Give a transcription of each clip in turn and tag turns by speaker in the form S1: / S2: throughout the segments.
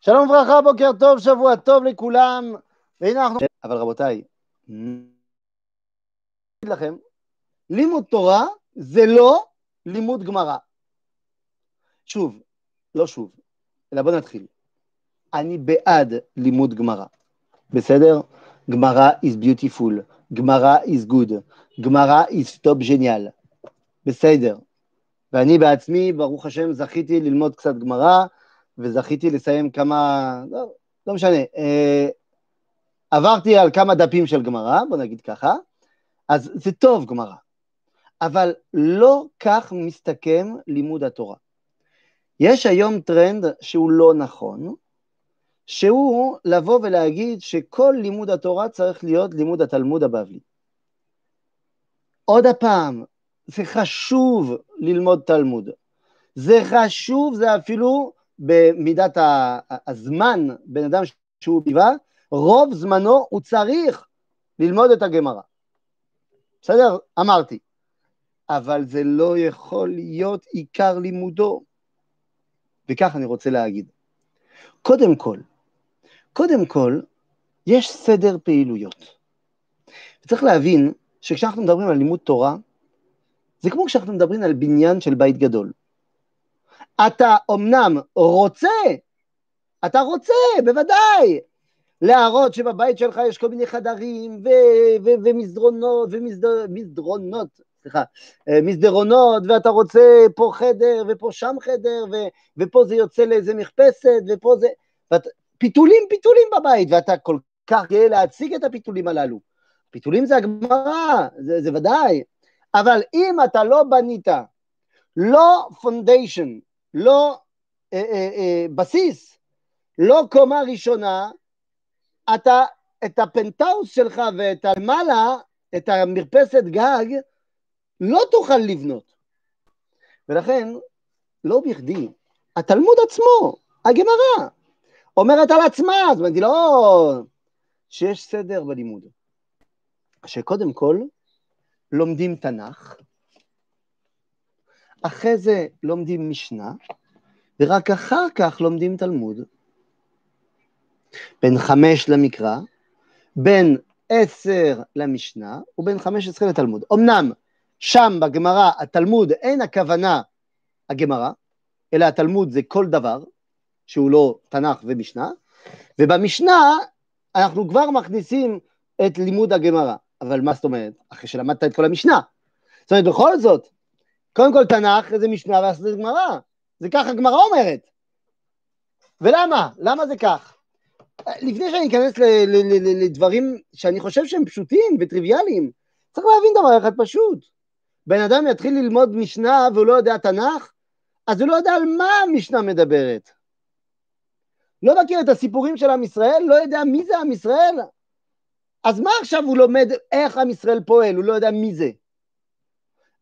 S1: שלום וברכה, בוקר טוב, שבוע טוב לכולם. והנה אנחנו... אבל רבותיי, אני אגיד לכם, לימוד תורה זה לא לימוד גמרא. שוב, לא שוב, אלא בואו נתחיל. אני בעד לימוד גמרא, בסדר? גמרא is beautiful, גמרא is good, גמרא is top ג'ניאל, בסדר. ואני בעצמי, ברוך השם, זכיתי ללמוד קצת גמרא, וזכיתי לסיים כמה, לא, לא משנה, אה, עברתי על כמה דפים של גמרא, בוא נגיד ככה, אז זה טוב גמרא, אבל לא כך מסתכם לימוד התורה. יש היום טרנד שהוא לא נכון, שהוא לבוא ולהגיד שכל לימוד התורה צריך להיות לימוד התלמוד הבבלי. עוד הפעם, זה חשוב ללמוד תלמוד. זה חשוב, זה אפילו במידת הזמן, בן אדם שהוא ביבה, רוב זמנו הוא צריך ללמוד את הגמרא. בסדר? אמרתי. אבל זה לא יכול להיות עיקר לימודו. וכך אני רוצה להגיד. קודם כל, קודם כל, יש סדר פעילויות. וצריך להבין שכשאנחנו מדברים על לימוד תורה, זה כמו כשאנחנו מדברים על בניין של בית גדול. אתה אמנם רוצה, אתה רוצה, בוודאי, להראות שבבית שלך יש כל מיני חדרים ו- ו- ומסדרונות, ומסדרונות, סליחה, אה, מסדרונות, ואתה רוצה פה חדר, ופה שם חדר, ו- ופה זה יוצא לאיזה מכפסת, ופה זה... ואת... פיתולים, פיתולים בבית, ואתה כל כך גאה להציג את הפיתולים הללו. פיתולים זה הגמרא, זה, זה ודאי, אבל אם אתה לא בנית, לא foundation, לא אה, אה, אה, בסיס, לא קומה ראשונה, אתה את הפנטהאוס שלך ואת המעלה, את המרפסת גג, לא תוכל לבנות. ולכן, לא בכדי, התלמוד עצמו, הגמרא, אומרת על עצמה, זאת אומרת, היא לא... שיש סדר בלימוד. שקודם כל, לומדים תנ"ך, אחרי זה לומדים משנה, ורק אחר כך לומדים תלמוד. בין חמש למקרא, בין עשר למשנה, ובין חמש עשרה לתלמוד. אמנם שם בגמרא, התלמוד, אין הכוונה הגמרא, אלא התלמוד זה כל דבר, שהוא לא תנ"ך ומשנה, ובמשנה אנחנו כבר מכניסים את לימוד הגמרא. אבל מה זאת אומרת? אחרי שלמדת את כל המשנה. זאת אומרת, בכל זאת, קודם כל תנ"ך זה משנה ואז זה גמרא. זה ככה גמרא אומרת. ולמה? למה זה כך? לפני שאני אכנס לדברים שאני חושב שהם פשוטים וטריוויאליים, צריך להבין דבר אחד פשוט. בן אדם יתחיל ללמוד משנה והוא לא יודע תנ"ך, אז הוא לא יודע על מה המשנה מדברת. לא מכיר את הסיפורים של עם ישראל, לא יודע מי זה עם ישראל, אז מה עכשיו הוא לומד איך עם ישראל פועל, הוא לא יודע מי זה.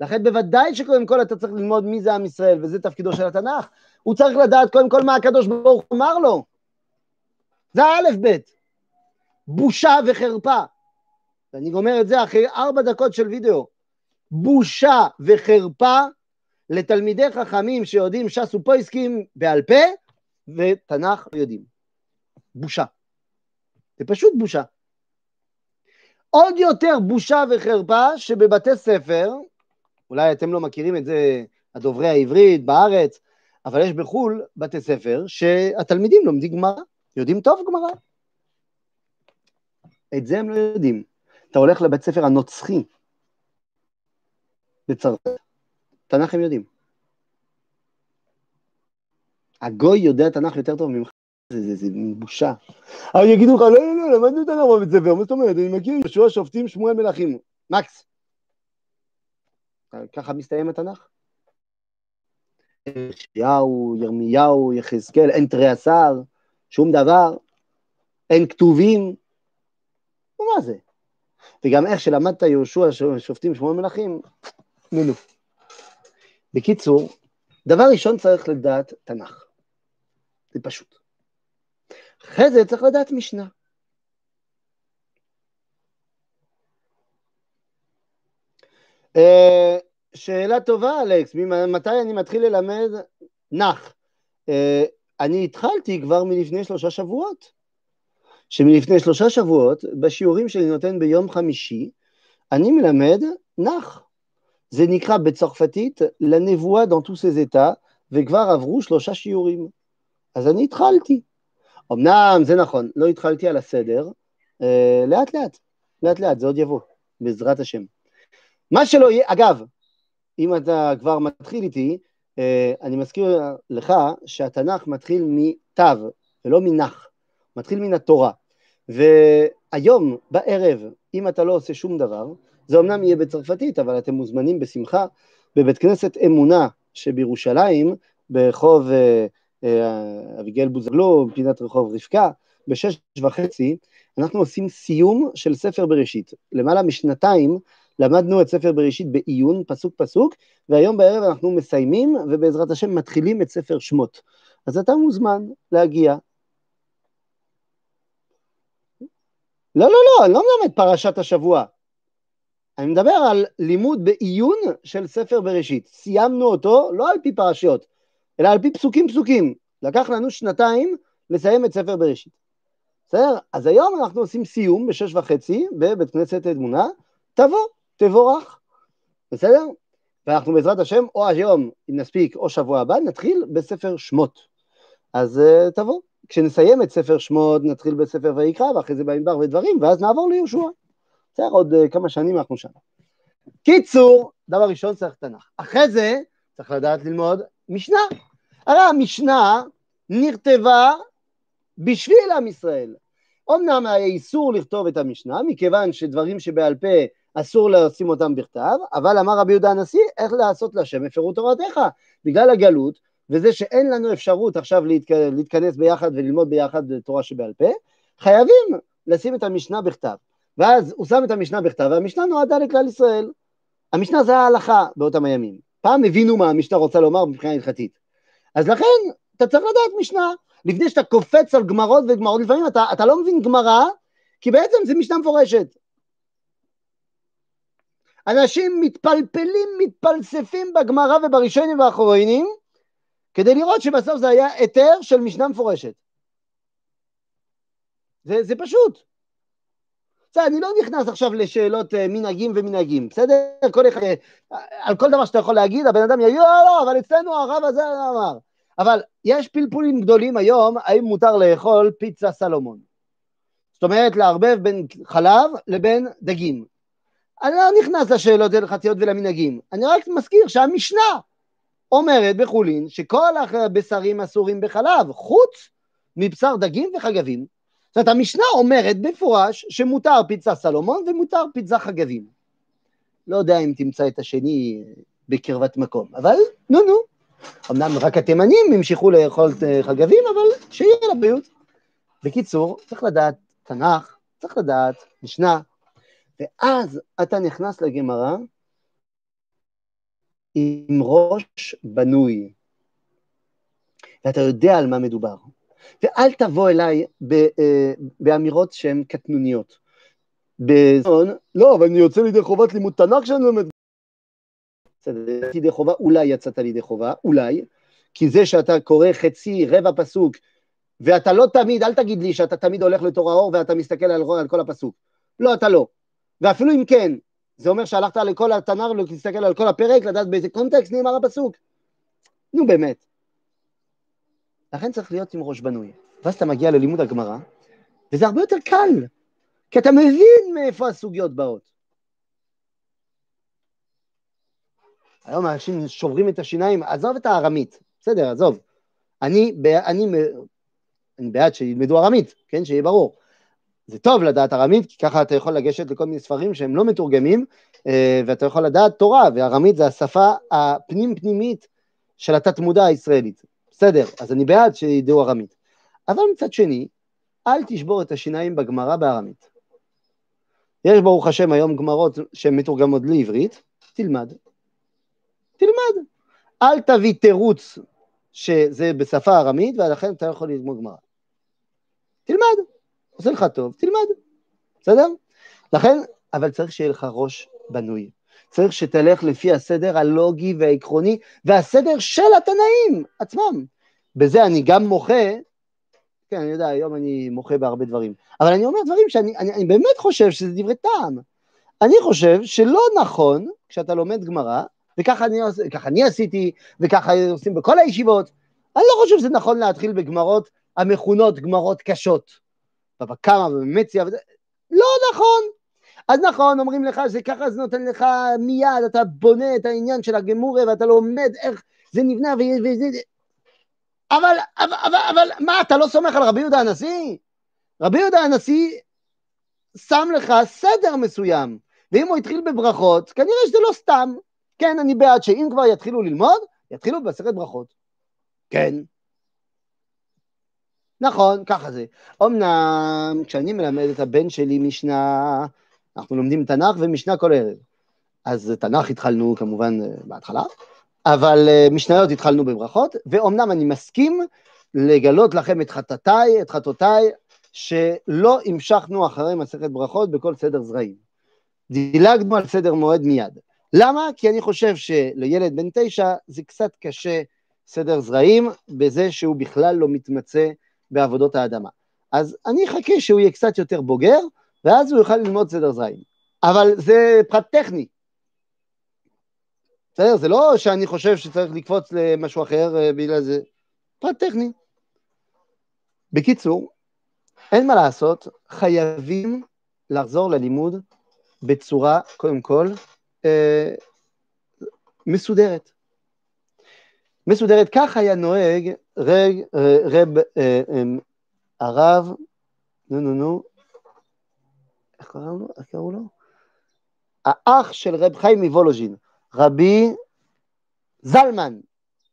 S1: לכן בוודאי שקודם כל אתה צריך ללמוד מי זה עם ישראל, וזה תפקידו של התנ"ך. הוא צריך לדעת קודם כל מה הקדוש ברוך הוא אמר לו. זה האלף בית. בושה וחרפה. ואני גומר את זה אחרי ארבע דקות של וידאו. בושה וחרפה לתלמידי חכמים שיודעים ש"ס ופויסקים בעל פה, ותנ"ך יודעים. בושה. זה פשוט בושה. עוד יותר בושה וחרפה שבבתי ספר, אולי אתם לא מכירים את זה, הדוברי העברית בארץ, אבל יש בחו"ל בתי ספר שהתלמידים לומדים גמרא, יודעים טוב גמרא. את זה הם לא יודעים. אתה הולך לבית ספר הנוצחי בצרפת, תנ"ך הם יודעים. הגוי יודע תנ"ך יותר טוב ממך. זה, זה, זה בושה. אבל יגידו לך, לא, לא, לא, למדנו הנורא בבית ספר, מה זאת אומרת, אני מכיר יהושע שופטים שמואל מלכים. מקס. ככה מסתיים התנ"ך? ישעיהו, ירמיהו, יחזקאל, אין תרי עשר, שום דבר, אין כתובים. מה זה? וגם איך שלמדת יהושע שופטים שמואל מלכים, נו נו. בקיצור, דבר ראשון צריך לדעת תנ"ך. זה פשוט. אחרי זה צריך לדעת משנה. שאלה טובה, אלכס, מתי אני מתחיל ללמד נח? Uh, אני התחלתי כבר מלפני שלושה שבועות. שמלפני שלושה שבועות, בשיעורים שאני נותן ביום חמישי, אני מלמד נח. זה נקרא בצרפתית לנבואה ses états, וכבר עברו שלושה שיעורים. אז אני התחלתי. אמנם זה נכון, לא התחלתי על הסדר, אה, לאט לאט, לאט לאט, זה עוד יבוא, בעזרת השם. מה שלא יהיה, אגב, אם אתה כבר מתחיל איתי, אה, אני מזכיר לך שהתנ"ך מתחיל מתו ולא מנח, מתחיל מן התורה. והיום, בערב, אם אתה לא עושה שום דבר, זה אמנם יהיה בצרפתית, אבל אתם מוזמנים בשמחה בבית כנסת אמונה שבירושלים, ברחוב אה, אה, אביגיל בוזגלו, פינת רחוב רבקה, בשש וחצי, אנחנו עושים סיום של ספר בראשית. למעלה משנתיים למדנו את ספר בראשית בעיון, פסוק פסוק, והיום בערב אנחנו מסיימים, ובעזרת השם מתחילים את ספר שמות. אז אתה מוזמן להגיע. לא, לא, לא, אני לא מלמד פרשת השבוע. אני מדבר על לימוד בעיון של ספר בראשית. סיימנו אותו לא על פי פרשיות, אלא על פי פסוקים פסוקים. לקח לנו שנתיים לסיים את ספר בראשית. בסדר? אז היום אנחנו עושים סיום בשש וחצי בבית כנסת אמונה, תבוא, תבורך, בסדר? ואנחנו בעזרת השם, או היום, אם נספיק, או שבוע הבא, נתחיל בספר שמות. אז uh, תבוא. כשנסיים את ספר שמות, נתחיל בספר ויקרא, ואחרי זה במדבר ודברים, ואז נעבור ליהושע. בסדר, עוד uh, כמה שנים אנחנו שם. קיצור, דבר ראשון צריך תנ"ך. אחרי זה צריך לדעת ללמוד משנה. הרי המשנה נכתבה בשביל עם ישראל. אמנם היה איסור לכתוב את המשנה, מכיוון שדברים שבעל פה אסור לשים אותם בכתב, אבל אמר רבי יהודה הנשיא, איך לעשות להשם הפרו תורתך? בגלל הגלות, וזה שאין לנו אפשרות עכשיו להתכ... להתכנס ביחד וללמוד ביחד תורה שבעל פה, חייבים לשים את המשנה בכתב. ואז הוא שם את המשנה בכתב, והמשנה נועדה לכלל ישראל. המשנה זה ההלכה באותם הימים. פעם הבינו מה המשנה רוצה לומר מבחינה הלכתית. אז לכן, אתה צריך לדעת משנה. לפני שאתה קופץ על גמרות וגמרות, לפעמים אתה, אתה לא מבין גמרא, כי בעצם זה משנה מפורשת. אנשים מתפלפלים, מתפלספים בגמרא ובראשונים והאחרונים, כדי לראות שבסוף זה היה היתר של משנה מפורשת. זה, זה פשוט. בסדר, אני לא נכנס עכשיו לשאלות uh, מנהגים ומנהגים, בסדר? כל אחד, uh, על כל דבר שאתה יכול להגיד, הבן אדם יגיד, לא, לא, אבל אצלנו הרב הזה אמר. אבל יש פלפולים גדולים היום, האם מותר לאכול פיצה סלומון. זאת אומרת, לערבב בין חלב לבין דגים. אני לא נכנס לשאלות הלכתיות ולמנהגים, אני רק מזכיר שהמשנה אומרת בחולין שכל הבשרים אסורים בחלב, חוץ מבשר דגים וחגבים. זאת אומרת, המשנה אומרת במפורש שמותר פיצה סלומון ומותר פיצה חגבים. לא יודע אם תמצא את השני בקרבת מקום, אבל נו נו. אמנם רק התימנים המשיכו לאכול חגבים, אבל שיהיה לבריאות. בקיצור, צריך לדעת תנ"ך, צריך לדעת משנה, ואז אתה נכנס לגמרא עם ראש בנוי, ואתה יודע על מה מדובר. ואל תבוא אליי אה, באמירות שהן קטנוניות. בזמן, לא, אבל אני יוצא לידי חובת לימוד תנ"ך כשאני לומד. בסדר, לידי חובה, אולי יצאת לידי חובה, אולי, כי זה שאתה קורא חצי, רבע פסוק, ואתה לא תמיד, אל תגיד לי שאתה תמיד הולך לתור האור ואתה מסתכל על, על כל הפסוק. לא, אתה לא. ואפילו אם כן, זה אומר שהלכת לכל התנ"ר להסתכל על כל הפרק, לדעת באיזה קונטקסט נאמר הפסוק. נו באמת. לכן צריך להיות עם ראש בנוי. ואז אתה מגיע ללימוד הגמרא, וזה הרבה יותר קל, כי אתה מבין מאיפה הסוגיות באות. היום אנשים שוברים את השיניים, עזוב את הארמית, בסדר, עזוב. אני, אני, אני בעד שילמדו ארמית, כן, שיהיה ברור. זה טוב לדעת ארמית, כי ככה אתה יכול לגשת לכל מיני ספרים שהם לא מתורגמים, אה, ואתה יכול לדעת תורה, וארמית זה השפה הפנים-פנימית של התת-מודע הישראלית. בסדר, אז אני בעד שידעו ארמית. אבל מצד שני, אל תשבור את השיניים בגמרא בארמית. יש ברוך השם היום גמרות שהן מתורגמות לעברית, תלמד. תלמד. אל תביא תירוץ שזה בשפה ארמית, ולכן אתה יכול ללמוד גמרא. תלמד. עושה לך טוב, תלמד, בסדר? לכן, אבל צריך שיהיה לך ראש בנוי. צריך שתלך לפי הסדר הלוגי והעקרוני, והסדר של התנאים עצמם. בזה אני גם מוחה, כן, אני יודע, היום אני מוחה בהרבה דברים, אבל אני אומר דברים שאני אני, אני באמת חושב שזה דברי טעם. אני חושב שלא נכון, כשאתה לומד גמרא, וככה אני, אני עשיתי, וככה עושים בכל הישיבות, אני לא חושב שזה נכון להתחיל בגמרות המכונות גמרות קשות. בבא קמא ובמציה, לא נכון. אז נכון, אומרים לך שככה זה נותן לך מיד, אתה בונה את העניין של הגמורה ואתה לומד איך זה נבנה וזה... אבל, אבל, אבל, אבל מה, אתה לא סומך על רבי יהודה הנשיא? רבי יהודה הנשיא שם לך סדר מסוים, ואם הוא התחיל בברכות, כנראה שזה לא סתם. כן, אני בעד שאם כבר יתחילו ללמוד, יתחילו בעשרת ברכות. כן. נכון, ככה זה. אמנם כשאני מלמד את הבן שלי משנה, אנחנו לומדים תנ"ך ומשנה כל ערב. אז תנ"ך התחלנו כמובן בהתחלה, אבל אה, משניות התחלנו בברכות, ואומנם אני מסכים לגלות לכם את חטאותיי, את חטאותיי, שלא המשכנו אחרי מסכת ברכות בכל סדר זרעים. דילגנו על סדר מועד מיד. למה? כי אני חושב שלילד בן תשע זה קצת קשה סדר זרעים, בזה שהוא בכלל לא מתמצא בעבודות האדמה. אז אני אחכה שהוא יהיה קצת יותר בוגר, ואז הוא יוכל ללמוד סדר זרעים. אבל זה פרט טכני. בסדר? זה לא שאני חושב שצריך לקפוץ למשהו אחר אה, בגלל זה. פרט טכני. בקיצור, אין מה לעשות, חייבים לחזור ללימוד בצורה, קודם כל, אה, מסודרת. מסודרת, כך היה נוהג אה, רב, אה, אמ, הרב, נו נו נו, איך קראו לו? האח של רב חיים מוולוז'ין, רבי זלמן,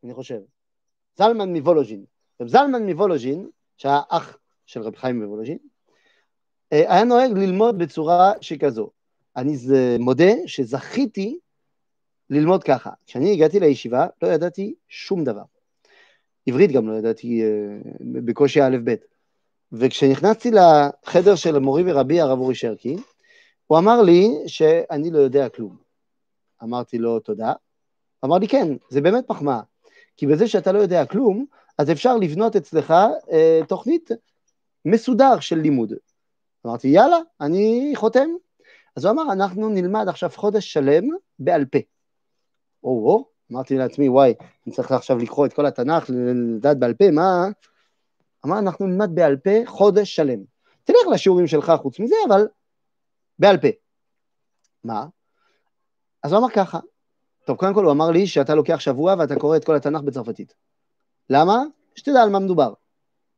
S1: אני חושב, זלמן מוולוז'ין. רב זלמן מוולוז'ין, שהיה אח של רב חיים מוולוז'ין, היה נוהג ללמוד בצורה שכזו. אני מודה שזכיתי ללמוד ככה. כשאני הגעתי לישיבה לא ידעתי שום דבר. עברית גם לא ידעתי אה, בקושי א' ב'. וכשנכנסתי לחדר של מורי ורבי הרב אורי שרקי, הוא אמר לי שאני לא יודע כלום. אמרתי לו תודה. אמר לי כן, זה באמת מחמאה. כי בזה שאתה לא יודע כלום, אז אפשר לבנות אצלך אה, תוכנית מסודר של לימוד. אמרתי יאללה, אני חותם. אז הוא אמר, אנחנו נלמד עכשיו חודש שלם בעל פה. או-או, אמרתי לעצמי, וואי, אני צריך עכשיו לקרוא את כל התנ"ך, לדעת בעל פה, מה? אמר, אנחנו נלמד בעל פה חודש שלם. תלך לשיעורים שלך חוץ מזה, אבל בעל פה. מה? אז הוא אמר ככה, טוב, קודם כל הוא אמר לי שאתה לוקח שבוע ואתה קורא את כל התנ"ך בצרפתית. למה? שתדע על מה מדובר.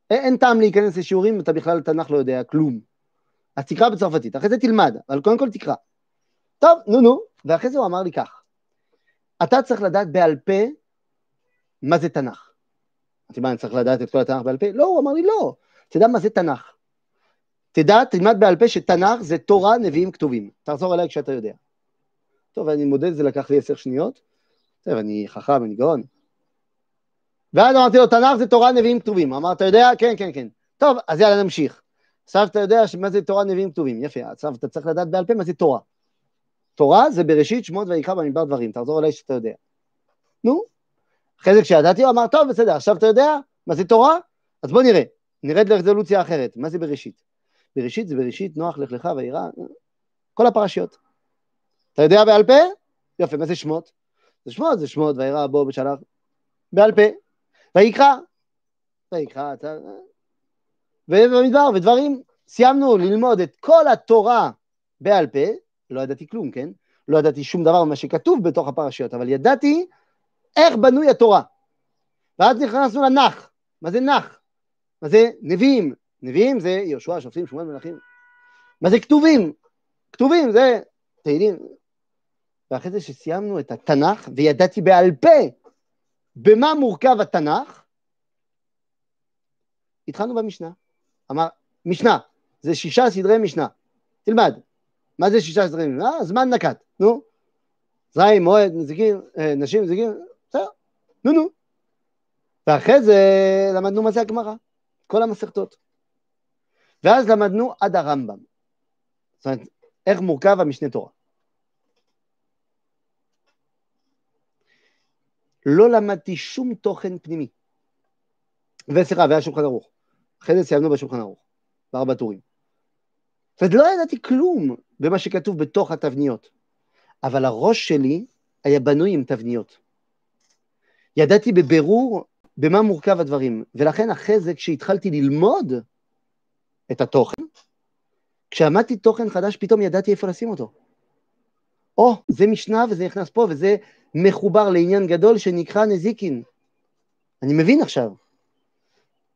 S1: אין טעם להיכנס לשיעורים אם אתה בכלל תנ"ך לא יודע כלום. אז תקרא בצרפתית, אחרי זה תלמד, אבל קודם כל תקרא. טוב, נו נו, ואחרי זה הוא אמר לי כך, אתה צריך לדעת בעל פה מה זה תנ"ך. אמרתי, מה, אני צריך לדעת את כל התנ"ך בעל פה? לא, הוא אמר לי, לא, תדע מה זה תנ"ך. תדע, תלמד בעל פה שתנ"ך זה תורה, נביאים, כתובים. תחזור אליי כשאתה יודע. טוב, אני מודד, זה לקח לי עשר שניות. טוב, אני חכם, אני גאון. ואז אמרתי לו, תנ"ך זה תורה, נביאים, כתובים. אמר, אתה יודע? כן, כן, כן. טוב, אז יאללה, נמשיך. עכשיו אתה יודע מה זה תורה, נביאים, כתובים. יפה, עכשיו אתה צריך לדעת בעל פה מה זה תורה. תורה זה בראשית, שמות ויקרא במדבר דברים. תחזור אליי שאתה יודע. נו. אחרי זה כשידעתי, הוא אמר, טוב, בסדר, עכשיו אתה יודע מה זה תורה? אז בוא נראה. נרד לרזולוציה אחרת. מה זה בראשית? בראשית זה בראשית, נוח, לך לך וירא, כל הפרשיות. אתה יודע בעל פה? יופי, מה זה שמות? זה שמות, זה שמות, וירא בו בשלח. בעל פה. ויקרא. ויקרא, אתה... ובמדבר, ודברים. סיימנו ללמוד את כל התורה בעל פה, לא ידעתי כלום, כן? לא ידעתי שום דבר ממה שכתוב בתוך הפרשיות, אבל ידעתי איך בנוי התורה. ואז נכנסנו לנח. מה זה נח? מה זה נביאים? נביאים זה יהושע, שופטים, שמואל, מלכים. מה זה כתובים? כתובים זה תהילים. ואחרי זה שסיימנו את התנ"ך, וידעתי בעל פה במה מורכב התנ"ך, התחלנו במשנה. אמר, משנה, זה שישה סדרי משנה. תלמד. מה זה שישה סדרי משנה? זמן נקט, נו. זרעים, מועד, נזיקים, אה, נשים, נזיקים, בסדר, נו נו. ואחרי זה למדנו מה זה הגמרא, כל המסכתות. ואז למדנו עד הרמב"ם. זאת אומרת, איך מורכב המשנה תורה. לא למדתי שום תוכן פנימי. וסליחה, והיה שולחן ערוך. אחרי זה סיימנו בשולחן ערוך, בארבע טורים. זאת אומרת, לא ידעתי כלום במה שכתוב בתוך התבניות, אבל הראש שלי היה בנוי עם תבניות. ידעתי בבירור במה מורכב הדברים, ולכן אחרי זה, כשהתחלתי ללמוד את התוכן, כשעמדתי תוכן חדש, פתאום ידעתי איפה לשים אותו. או, זה משנה וזה נכנס פה, וזה מחובר לעניין גדול שנקרא נזיקין. אני מבין עכשיו.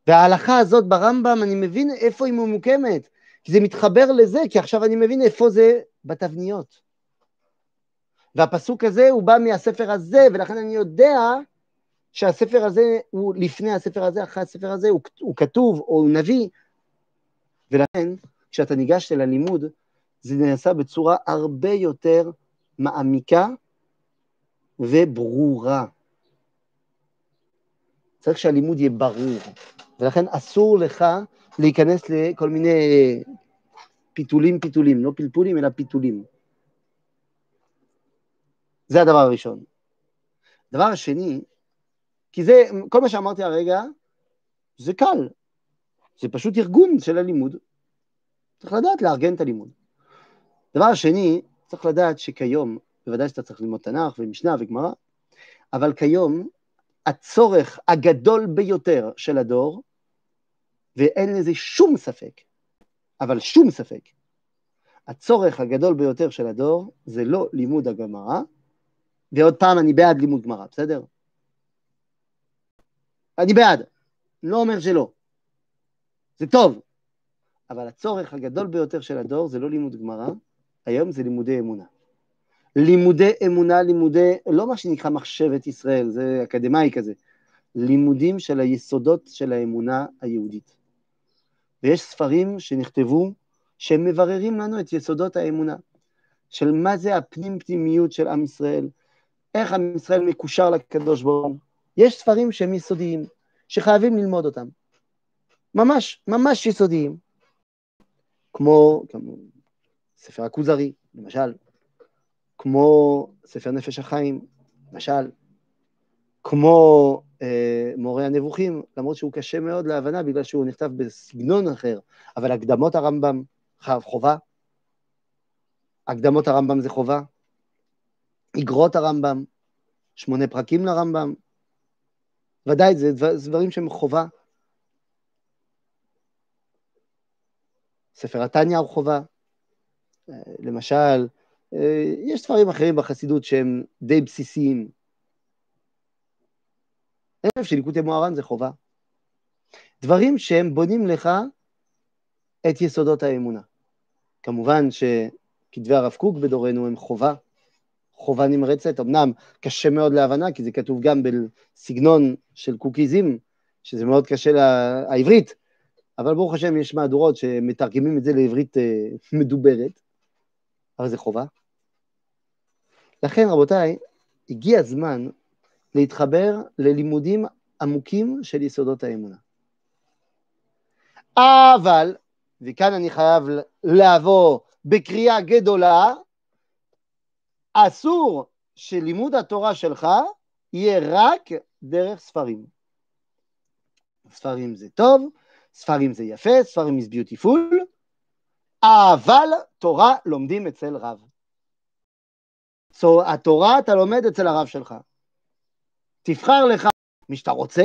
S1: וההלכה הזאת ברמב"ם, אני מבין איפה היא ממוקמת, כי זה מתחבר לזה, כי עכשיו אני מבין איפה זה בתבניות. והפסוק הזה הוא בא מהספר הזה, ולכן אני יודע שהספר הזה הוא לפני הספר הזה, אחרי הספר הזה, הוא, הוא כתוב או הוא נביא, ולכן כשאתה ניגש אל הלימוד, זה נעשה בצורה הרבה יותר מעמיקה וברורה. צריך שהלימוד יהיה ברור, ולכן אסור לך להיכנס לכל מיני פיתולים פיתולים, לא פלפולים אלא פיתולים. זה הדבר הראשון. הדבר השני, כי זה, כל מה שאמרתי הרגע, זה קל, זה פשוט ארגון של הלימוד. צריך לדעת לארגן את הלימוד. דבר שני, צריך לדעת שכיום, בוודאי שאתה צריך ללמוד תנ"ך ומשנה וגמרא, אבל כיום הצורך הגדול ביותר של הדור, ואין לזה שום ספק, אבל שום ספק, הצורך הגדול ביותר של הדור זה לא לימוד הגמרא, ועוד פעם, אני בעד לימוד גמרא, בסדר? אני בעד, לא אומר שלא. זה טוב, אבל הצורך הגדול ביותר של הדור זה לא לימוד גמרא, היום זה לימודי אמונה. לימודי אמונה, לימודי, לא מה שנקרא מחשבת ישראל, זה אקדמאי כזה, לימודים של היסודות של האמונה היהודית. ויש ספרים שנכתבו שהם מבררים לנו את יסודות האמונה, של מה זה הפנים פנימיות של עם ישראל, איך עם ישראל מקושר לקדוש ברוך הוא. יש ספרים שהם יסודיים, שחייבים ללמוד אותם. ממש, ממש יסודיים. כמו, כמו ספר הכוזרי, למשל, כמו ספר נפש החיים, למשל, כמו מורה הנבוכים, למרות שהוא קשה מאוד להבנה בגלל שהוא נכתב בסגנון אחר, אבל הקדמות הרמב"ם חובה, הקדמות הרמב"ם זה חובה, אגרות הרמב"ם, שמונה פרקים לרמב"ם, ודאי, זה, דבר, זה דברים שהם חובה. ספר התניא הוא חובה. אה, למשל, אה, יש ספרים אחרים בחסידות שהם די בסיסיים. אני חושב שליקוטי מוהר"ן זה חובה. דברים שהם בונים לך את יסודות האמונה. כמובן שכתבי הרב קוק בדורנו הם חובה, חובה נמרצת, אמנם קשה מאוד להבנה, כי זה כתוב גם בסגנון של קוקיזם, שזה מאוד קשה לעברית, אבל ברוך השם יש מהדורות שמתרגמים את זה לעברית אה, מדוברת, אבל זה חובה. לכן, רבותיי, הגיע הזמן להתחבר ללימודים עמוקים של יסודות האמונה. אבל, וכאן אני חייב לעבור בקריאה גדולה, אסור שלימוד התורה שלך יהיה רק דרך ספרים. ספרים זה טוב, ספרים זה יפה, ספרים is beautiful, אבל תורה לומדים אצל רב. So, התורה אתה לומד אצל הרב שלך. תבחר לך מי שאתה רוצה,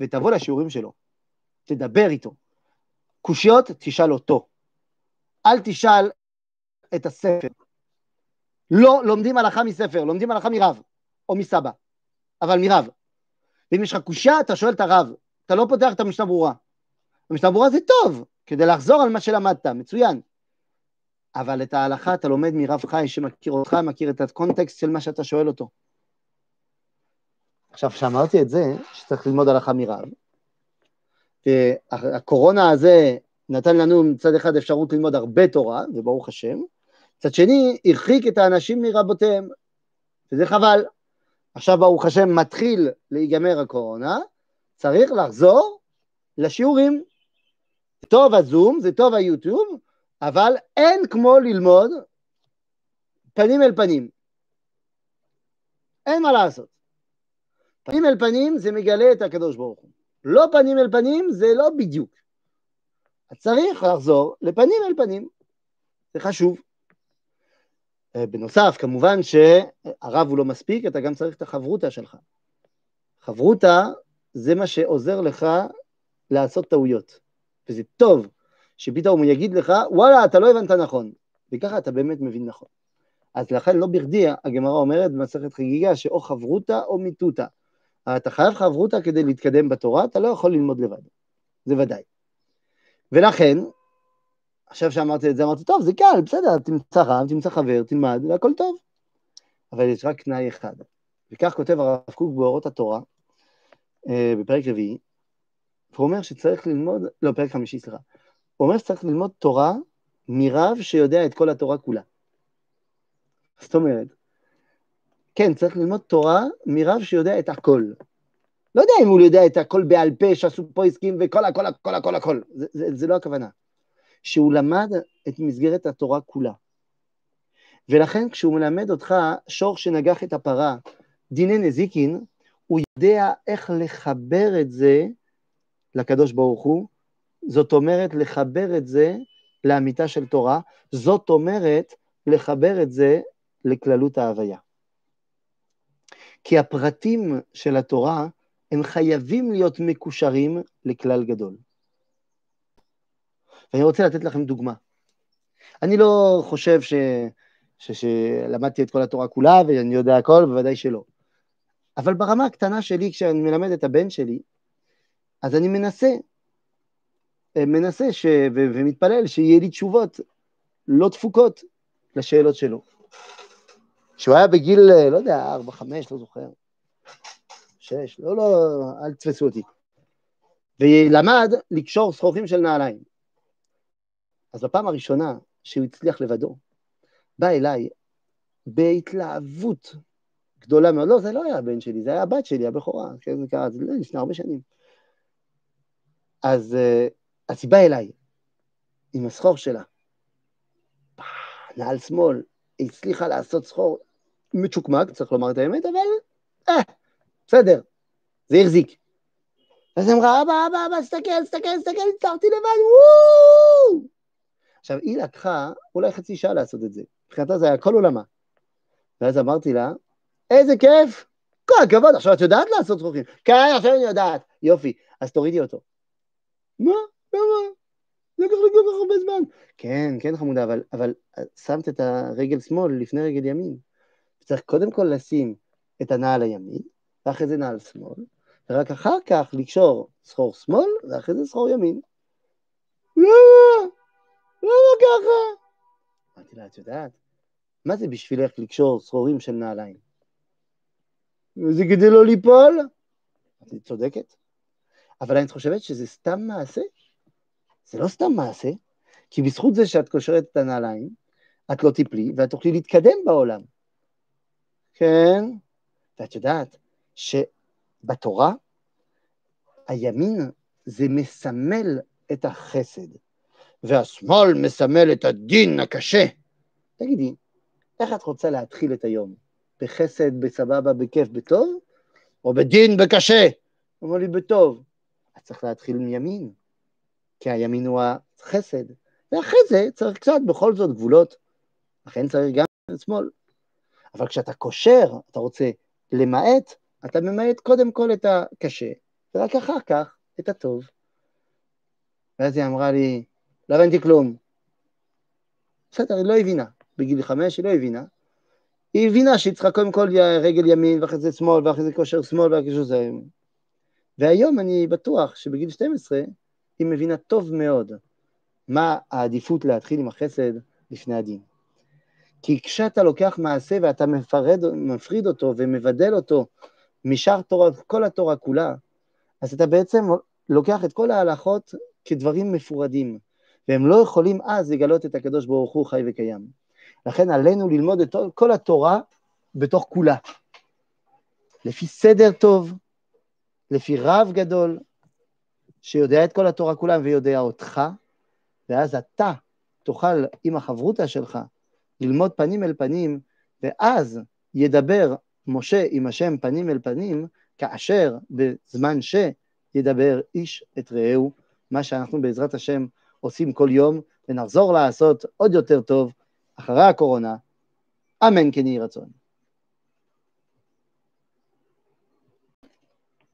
S1: ותבוא לשיעורים שלו. תדבר איתו. קושיות, תשאל אותו. אל תשאל את הספר. לא לומדים הלכה מספר, לומדים הלכה מרב, או מסבא, אבל מרב. ואם יש לך קושייה, אתה שואל את הרב, אתה לא פותח את המשנה ברורה. המשנה ברורה זה טוב, כדי לחזור על מה שלמדת, מצוין. אבל את ההלכה אתה לומד מרב חי שמכיר אותך, מכיר את הקונטקסט של מה שאתה שואל אותו. עכשיו, כשאמרתי את זה, שצריך ללמוד הלכה מרב, והקורונה הזה נתן לנו מצד אחד אפשרות ללמוד הרבה תורה, וברוך השם, מצד שני, הרחיק את האנשים מרבותיהם, וזה חבל. עכשיו, ברוך השם, מתחיל להיגמר הקורונה, צריך לחזור לשיעורים. טוב הזום, זה טוב היוטיוב, אבל אין כמו ללמוד פנים אל פנים. אין מה לעשות. פנים אל פנים זה מגלה את הקדוש ברוך הוא. לא פנים אל פנים זה לא בדיוק. צריך לחזור לפנים אל פנים, זה חשוב. אה, בנוסף, כמובן שהרב הוא לא מספיק, אתה גם צריך את החברותה שלך. חברותה זה מה שעוזר לך לעשות טעויות. וזה טוב שפתאום הוא יגיד לך, וואלה, אתה לא הבנת נכון. וככה אתה באמת מבין נכון. אז לכן לא בכדי הגמרא אומרת במסכת חגיגה שאו חברותה או מיטותה. אתה חייב חברותה כדי להתקדם בתורה, אתה לא יכול ללמוד לבד. זה ודאי. ולכן, עכשיו שאמרתי את זה, אמרתי, טוב, זה קל, בסדר, תמצא רב, תמצא חבר, תלמד, והכל טוב. אבל יש רק תנאי אחד. וכך כותב הרב קוק באורות התורה, אה, בפרק רביעי, והוא אומר שצריך ללמוד, לא, פרק חמישי, סליחה. הוא אומר שצריך ללמוד תורה מרב שיודע את כל התורה כולה. זאת אומרת, כן, צריך ללמוד תורה מרב שיודע את הכל. לא יודע אם הוא יודע את הכל בעל פה, שעשו פה עסקים וכל הכל, הכל, הכל, הכל. זה, זה, זה לא הכוונה. שהוא למד את מסגרת התורה כולה. ולכן כשהוא מלמד אותך שור שנגח את הפרה, דיני נזיקין, הוא יודע איך לחבר את זה לקדוש ברוך הוא, זאת אומרת לחבר את זה לאמיתה של תורה, זאת אומרת לחבר את זה לכללות ההוויה. כי הפרטים של התורה הם חייבים להיות מקושרים לכלל גדול. ואני רוצה לתת לכם דוגמה. אני לא חושב ש... ש... שלמדתי את כל התורה כולה ואני יודע הכל, בוודאי שלא. אבל ברמה הקטנה שלי, כשאני מלמד את הבן שלי, אז אני מנסה, מנסה ש... ו... ומתפלל שיהיה לי תשובות לא תפוקות לשאלות שלו. כשהוא היה בגיל, לא יודע, ארבע, חמש, לא זוכר, שש, לא, לא, אל תתפסו אותי. ולמד לקשור שרוכים של נעליים. אז בפעם הראשונה שהוא הצליח לבדו, בא אליי בהתלהבות גדולה מאוד. לא, זה לא היה הבן שלי, זה היה הבת שלי, הבכורה, כן, זה קרה, זה לפני הרבה שנים. אז, אה, אז היא באה אליי עם הסחור שלה, נעל שמאל, הצליחה לעשות סחור מצ'וקמק, צריך לומר את האמת, אבל אה, בסדר, זה החזיק. אז היא אמרה, אבא, אבא, אבא, תסתכל, תסתכל, תסתכל, הצלחתי לבד, וואו! עכשיו, היא לקחה אולי חצי שעה לעשות את זה. מבחינתה זה היה כל עולמה. ואז אמרתי לה, איזה כיף, כל הכבוד, עכשיו את יודעת לעשות זכוכים. כן, עכשיו אני יודעת. יופי, אז תורידי אותו. מה? למה? לקח לי כל כך הרבה זמן. כן, כן חמודה, אבל, אבל שמת את הרגל שמאל לפני רגל ימין. צריך קודם כל לשים את הנעל הימין, ואחרי זה נעל שמאל, ורק אחר כך לקשור סחור שמאל, ואחרי זה סחור ימין. למה? למה ככה? אמרתי לה, את יודעת, מה זה בשבילך לקשור סחורים של נעליים? זה כדי לא ליפול? אמרתי, צודקת. אבל אני חושבת שזה סתם מעשה. זה לא סתם מעשה, כי בזכות זה שאת קושרת את הנעליים, את לא תיפלי ואת תוכלי להתקדם בעולם. כן, ואת יודעת שבתורה הימין זה מסמל את החסד, והשמאל מסמל את הדין הקשה. תגידי, איך את רוצה להתחיל את היום? בחסד, בסבבה, בכיף, בטוב? או בדין, בקשה? אמרו לי, בטוב. את צריך להתחיל מימין, כי הימין הוא החסד, ואחרי זה צריך קצת בכל זאת גבולות. לכן צריך גם שמאל. אבל כשאתה קושר, אתה רוצה למעט, אתה ממעט קודם כל את הקשה, ורק אחר כך את הטוב. ואז היא אמרה לי, לא הבנתי כלום. בסדר, היא לא הבינה. בגיל חמש היא לא הבינה. היא הבינה שהיא צריכה קודם כל רגל ימין, ואחרי זה שמאל, ואחרי זה כושר שמאל, ואחרי זה. והיום אני בטוח שבגיל 12 היא מבינה טוב מאוד מה העדיפות להתחיל עם החסד לפני הדין. כי כשאתה לוקח מעשה ואתה מפרד, מפריד אותו ומבדל אותו משאר תורה, כל התורה כולה, אז אתה בעצם לוקח את כל ההלכות כדברים מפורדים, והם לא יכולים אז לגלות את הקדוש ברוך הוא חי וקיים. לכן עלינו ללמוד את כל התורה בתוך כולה. לפי סדר טוב, לפי רב גדול, שיודע את כל התורה כולה ויודע אותך, ואז אתה תוכל עם החברותה שלך ללמוד פנים אל פנים, ואז ידבר משה עם השם פנים אל פנים, כאשר בזמן ידבר איש את רעהו, מה שאנחנו בעזרת השם עושים כל יום, ונחזור לעשות עוד יותר טוב אחרי הקורונה. אמן כן יהי רצון.